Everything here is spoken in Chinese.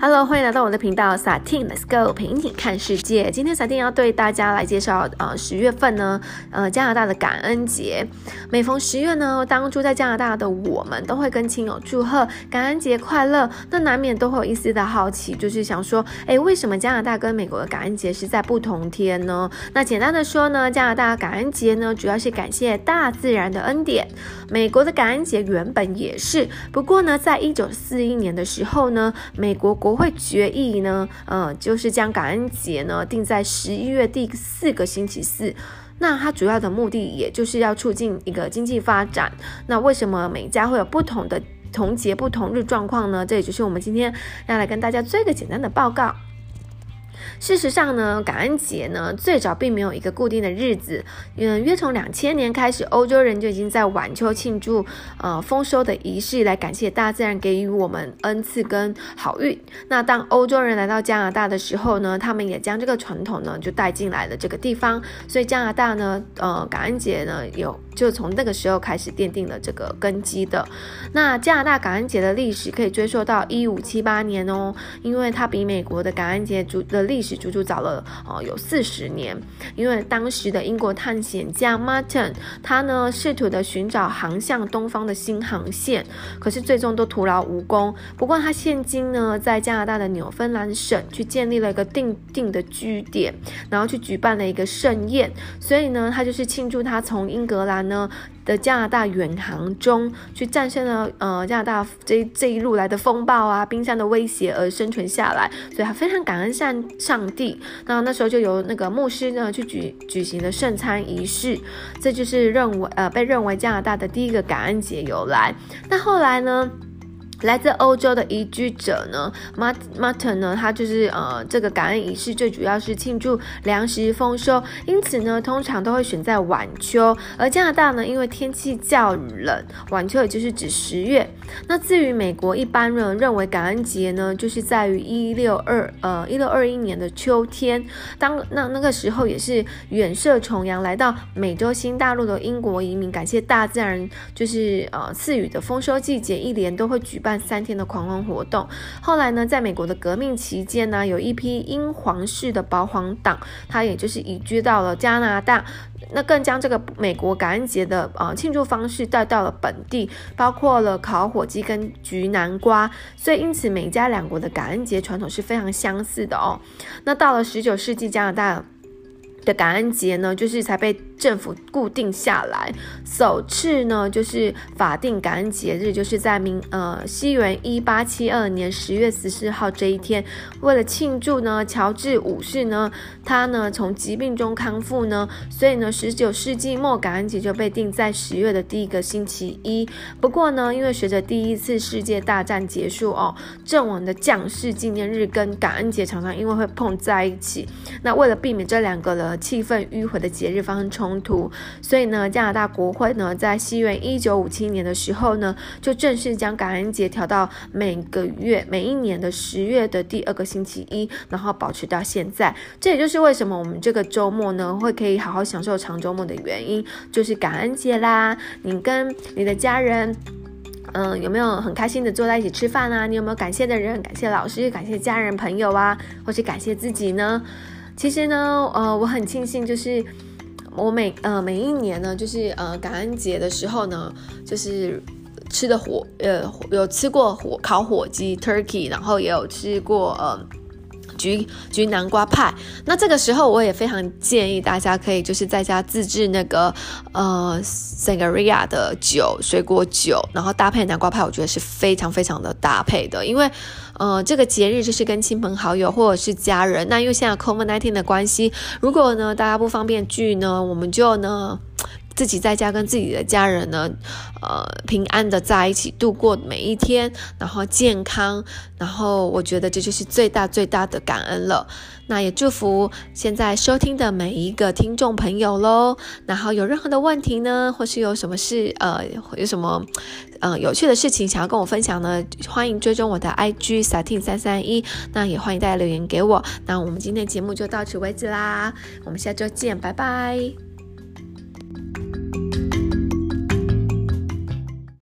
Hello，欢迎来到我的频道撒 tin let's Go，陪你看世界。今天撒 tin 要对大家来介绍，呃，十月份呢，呃，加拿大的感恩节。每逢十月呢，当住在加拿大的我们都会跟亲友祝贺感恩节快乐。那难免都会有一丝的好奇，就是想说，哎，为什么加拿大跟美国的感恩节是在不同天呢？那简单的说呢，加拿大感恩节呢，主要是感谢大自然的恩典。美国的感恩节原本也是，不过呢，在一九四一年的时候呢，美国国国会决议呢，呃，就是将感恩节呢定在十一月第四个星期四。那它主要的目的，也就是要促进一个经济发展。那为什么每家会有不同的同节不同日状况呢？这也就是我们今天要来跟大家做一个简单的报告。事实上呢，感恩节呢最早并没有一个固定的日子，嗯，约从两千年开始，欧洲人就已经在晚秋庆祝呃丰收的仪式，来感谢大自然给予我们恩赐跟好运。那当欧洲人来到加拿大的时候呢，他们也将这个传统呢就带进来了这个地方，所以加拿大呢，呃，感恩节呢有就从那个时候开始奠定了这个根基的。那加拿大感恩节的历史可以追溯到一五七八年哦，因为它比美国的感恩节主的历史足足早了哦有四十年，因为当时的英国探险家 Martin 他呢试图的寻找航向东方的新航线，可是最终都徒劳无功。不过他现今呢在加拿大的纽芬兰省去建立了一个定定的据点，然后去举办了一个盛宴，所以呢他就是庆祝他从英格兰呢。的加拿大远航中，去战胜了呃加拿大这这一路来的风暴啊、冰山的威胁而生存下来，所以他非常感恩上上帝。那那时候就由那个牧师呢去举举行的圣餐仪式，这就是认为呃被认为加拿大的第一个感恩节由来。那后来呢？来自欧洲的移居者呢，Mart Martin 呢，他就是呃，这个感恩仪式最主要是庆祝粮食丰收，因此呢，通常都会选在晚秋。而加拿大呢，因为天气较冷，晚秋也就是指十月。那至于美国，一般人认为感恩节呢，就是在于一六二呃一六二一年的秋天，当那那个时候也是远涉重洋来到美洲新大陆的英国移民，感谢大自然就是呃赐予的丰收季节，一年都会举办。办三天的狂欢活动。后来呢，在美国的革命期间呢，有一批英皇室的保皇党，他也就是移居到了加拿大，那更将这个美国感恩节的呃庆祝方式带到了本地，包括了烤火鸡跟焗南瓜。所以因此，美加两国的感恩节传统是非常相似的哦。那到了十九世纪，加拿大的感恩节呢，就是才被。政府固定下来，首次呢就是法定感恩节日，就是在明呃西元一八七二年十月十四号这一天。为了庆祝呢，乔治五世呢，他呢从疾病中康复呢，所以呢十九世纪末感恩节就被定在十月的第一个星期一。不过呢，因为随着第一次世界大战结束哦，阵亡的将士纪念日跟感恩节常常因为会碰在一起，那为了避免这两个的气氛迂回的节日发生冲。冲突，所以呢，加拿大国会呢，在西元一九五七年的时候呢，就正式将感恩节调到每个月每一年的十月的第二个星期一，然后保持到现在。这也就是为什么我们这个周末呢，会可以好好享受长周末的原因，就是感恩节啦。你跟你的家人，嗯，有没有很开心的坐在一起吃饭啊？你有没有感谢的人？感谢老师，感谢家人朋友啊，或是感谢自己呢？其实呢，呃，我很庆幸，就是。我每呃每一年呢，就是呃感恩节的时候呢，就是吃的火呃有吃过火烤火鸡 turkey，然后也有吃过呃焗焗南瓜派。那这个时候我也非常建议大家可以就是在家自制那个呃 sangria 的酒水果酒，然后搭配南瓜派，我觉得是非常非常的搭配的，因为。呃，这个节日就是跟亲朋好友或者是家人。那因为现在 COVID-19 的关系，如果呢大家不方便聚呢，我们就呢自己在家跟自己的家人呢，呃，平安的在一起度过每一天，然后健康，然后我觉得这就是最大最大的感恩了。那也祝福现在收听的每一个听众朋友喽。然后有任何的问题呢，或是有什么事，呃，有什么，呃，有趣的事情想要跟我分享呢，欢迎追踪我的 IG satin 三三一。那也欢迎大家留言给我。那我们今天节目就到此为止啦，我们下周见，拜拜。